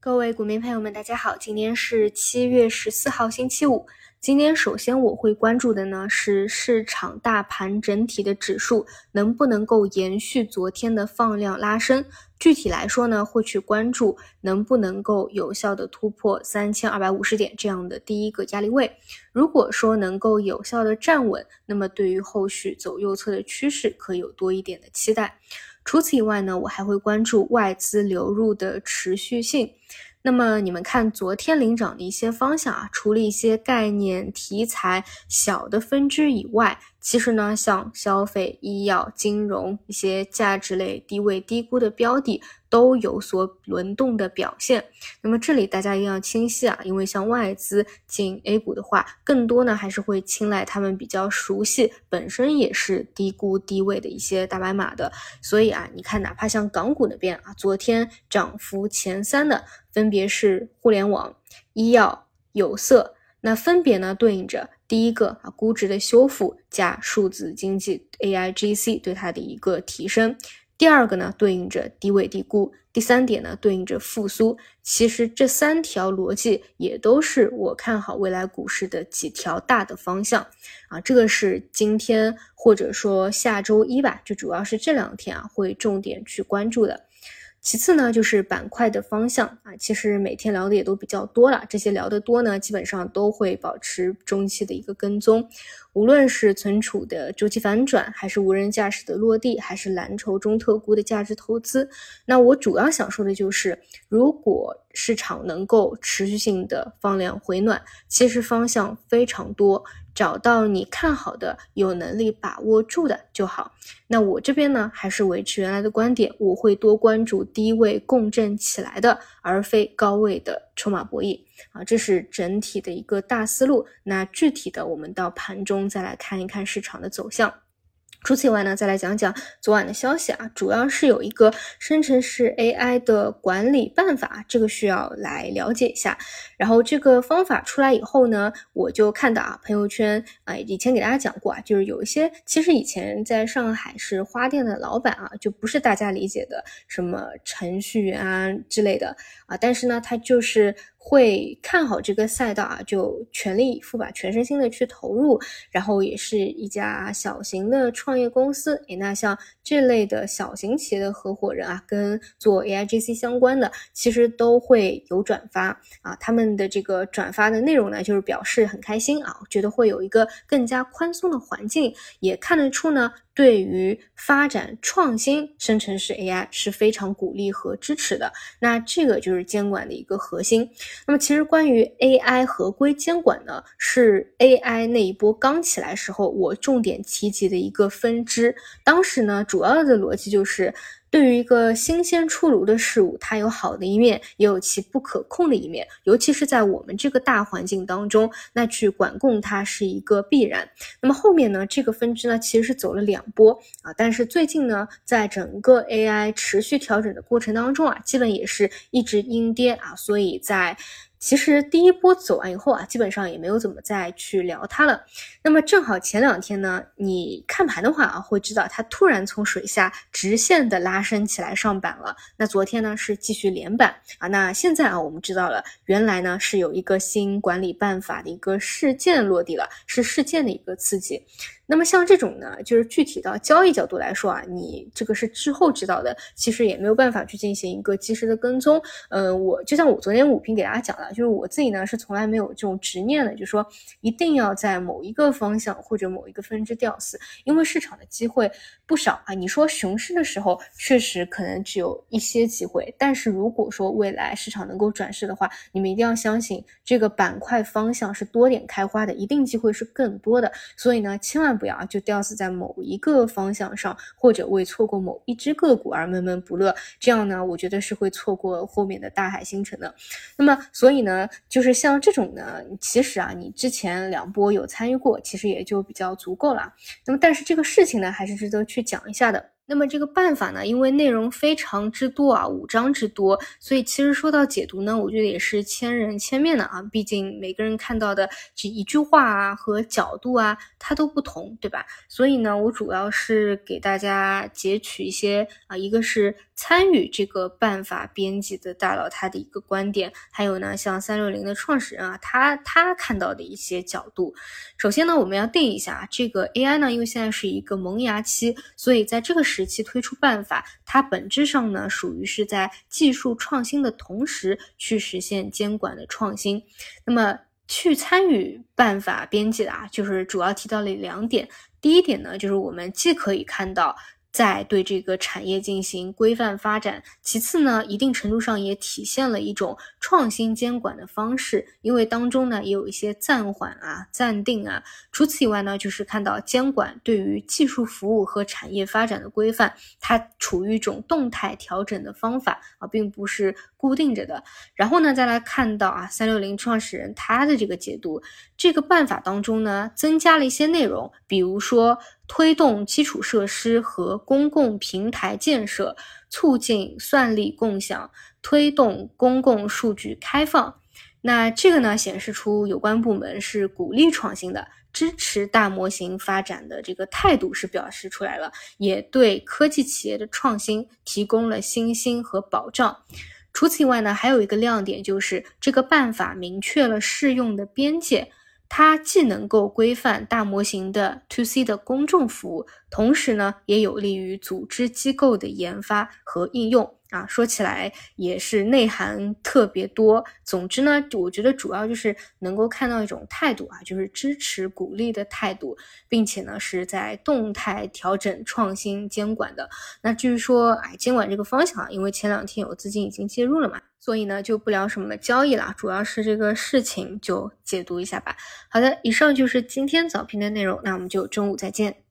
各位股民朋友们，大家好，今天是七月十四号，星期五。今天首先我会关注的呢是市场大盘整体的指数能不能够延续昨天的放量拉升。具体来说呢，会去关注能不能够有效的突破三千二百五十点这样的第一个压力位。如果说能够有效的站稳，那么对于后续走右侧的趋势可以有多一点的期待。除此以外呢，我还会关注外资流入的持续性。那么你们看昨天领涨的一些方向啊，除了一些概念题材小的分支以外。其实呢，像消费、医药、金融一些价值类低位低估的标的都有所轮动的表现。那么这里大家一定要清晰啊，因为像外资进 A 股的话，更多呢还是会青睐他们比较熟悉、本身也是低估低位的一些大白马的。所以啊，你看，哪怕像港股那边啊，昨天涨幅前三的分别是互联网、医药、有色。那分别呢对应着第一个啊估值的修复加数字经济 AIGC 对它的一个提升，第二个呢对应着低位低估，第三点呢对应着复苏。其实这三条逻辑也都是我看好未来股市的几条大的方向啊，这个是今天或者说下周一吧，就主要是这两天啊会重点去关注的。其次呢，就是板块的方向啊，其实每天聊的也都比较多了。这些聊得多呢，基本上都会保持中期的一个跟踪。无论是存储的周期反转，还是无人驾驶的落地，还是蓝筹中特估的价值投资，那我主要想说的就是，如果市场能够持续性的放量回暖，其实方向非常多。找到你看好的、有能力把握住的就好。那我这边呢，还是维持原来的观点，我会多关注低位共振起来的，而非高位的筹码博弈啊，这是整体的一个大思路。那具体的，我们到盘中再来看一看市场的走向。除此以外呢，再来讲讲昨晚的消息啊，主要是有一个生成式 AI 的管理办法，这个需要来了解一下。然后这个方法出来以后呢，我就看到啊，朋友圈啊，以前给大家讲过啊，就是有一些其实以前在上海是花店的老板啊，就不是大家理解的什么程序员啊之类的啊，但是呢，他就是会看好这个赛道啊，就全力以赴吧，全身心的去投入。然后也是一家小型的创业公司，诶，那像这类的小型企业的合伙人啊，跟做 AIGC 相关的，其实都会有转发啊，他们。的这个转发的内容呢，就是表示很开心啊，觉得会有一个更加宽松的环境，也看得出呢，对于发展创新生成式 AI 是非常鼓励和支持的。那这个就是监管的一个核心。那么其实关于 AI 合规监管呢，是 AI 那一波刚起来时候我重点提及的一个分支。当时呢，主要的逻辑就是。对于一个新鲜出炉的事物，它有好的一面，也有其不可控的一面。尤其是在我们这个大环境当中，那去管控它是一个必然。那么后面呢，这个分支呢，其实是走了两波啊。但是最近呢，在整个 AI 持续调整的过程当中啊，基本也是一直阴跌啊。所以在其实第一波走完以后啊，基本上也没有怎么再去聊它了。那么正好前两天呢，你看盘的话啊，会知道它突然从水下直线的拉升起来上板了。那昨天呢是继续连板啊。那现在啊，我们知道了，原来呢是有一个新管理办法的一个事件落地了，是事件的一个刺激。那么像这种呢，就是具体到交易角度来说啊，你这个是之后知道的，其实也没有办法去进行一个及时的跟踪。嗯，我就像我昨天五评给大家讲了，就是我自己呢是从来没有这种执念的，就是说一定要在某一个方向或者某一个分支吊死，因为市场的机会不少啊。你说熊市的时候确实可能只有一些机会，但是如果说未来市场能够转势的话，你们一定要相信这个板块方向是多点开花的，一定机会是更多的。所以呢，千万。不要就吊死在某一个方向上，或者为错过某一只个股而闷闷不乐，这样呢，我觉得是会错过后面的大海星辰的。那么，所以以呢，就是像这种呢，其实啊，你之前两波有参与过，其实也就比较足够了。那么，但是这个事情呢，还是值得去讲一下的。那么这个办法呢，因为内容非常之多啊，五章之多，所以其实说到解读呢，我觉得也是千人千面的啊。毕竟每个人看到的这一句话啊和角度啊，它都不同，对吧？所以呢，我主要是给大家截取一些啊，一个是参与这个办法编辑的大佬他的一个观点，还有呢，像三六零的创始人啊，他他看到的一些角度。首先呢，我们要定一下这个 AI 呢，因为现在是一个萌芽期，所以在这个时。时期推出办法，它本质上呢属于是在技术创新的同时去实现监管的创新。那么去参与办法编辑的啊，就是主要提到了两点。第一点呢，就是我们既可以看到。在对这个产业进行规范发展。其次呢，一定程度上也体现了一种创新监管的方式，因为当中呢也有一些暂缓啊、暂定啊。除此以外呢，就是看到监管对于技术服务和产业发展的规范，它处于一种动态调整的方法啊，并不是固定着的。然后呢，再来看到啊，三六零创始人他的这个解读，这个办法当中呢，增加了一些内容，比如说。推动基础设施和公共平台建设，促进算力共享，推动公共数据开放。那这个呢，显示出有关部门是鼓励创新的，支持大模型发展的这个态度是表示出来了，也对科技企业的创新提供了信心和保障。除此以外呢，还有一个亮点就是这个办法明确了适用的边界。它既能够规范大模型的 to C 的公众服务，同时呢，也有利于组织机构的研发和应用。啊，说起来也是内涵特别多。总之呢，我觉得主要就是能够看到一种态度啊，就是支持鼓励的态度，并且呢是在动态调整创新监管的。那至于说，哎，监管这个方向啊，因为前两天有资金已经介入了嘛，所以呢就不聊什么交易了，主要是这个事情就解读一下吧。好的，以上就是今天早评的内容，那我们就中午再见。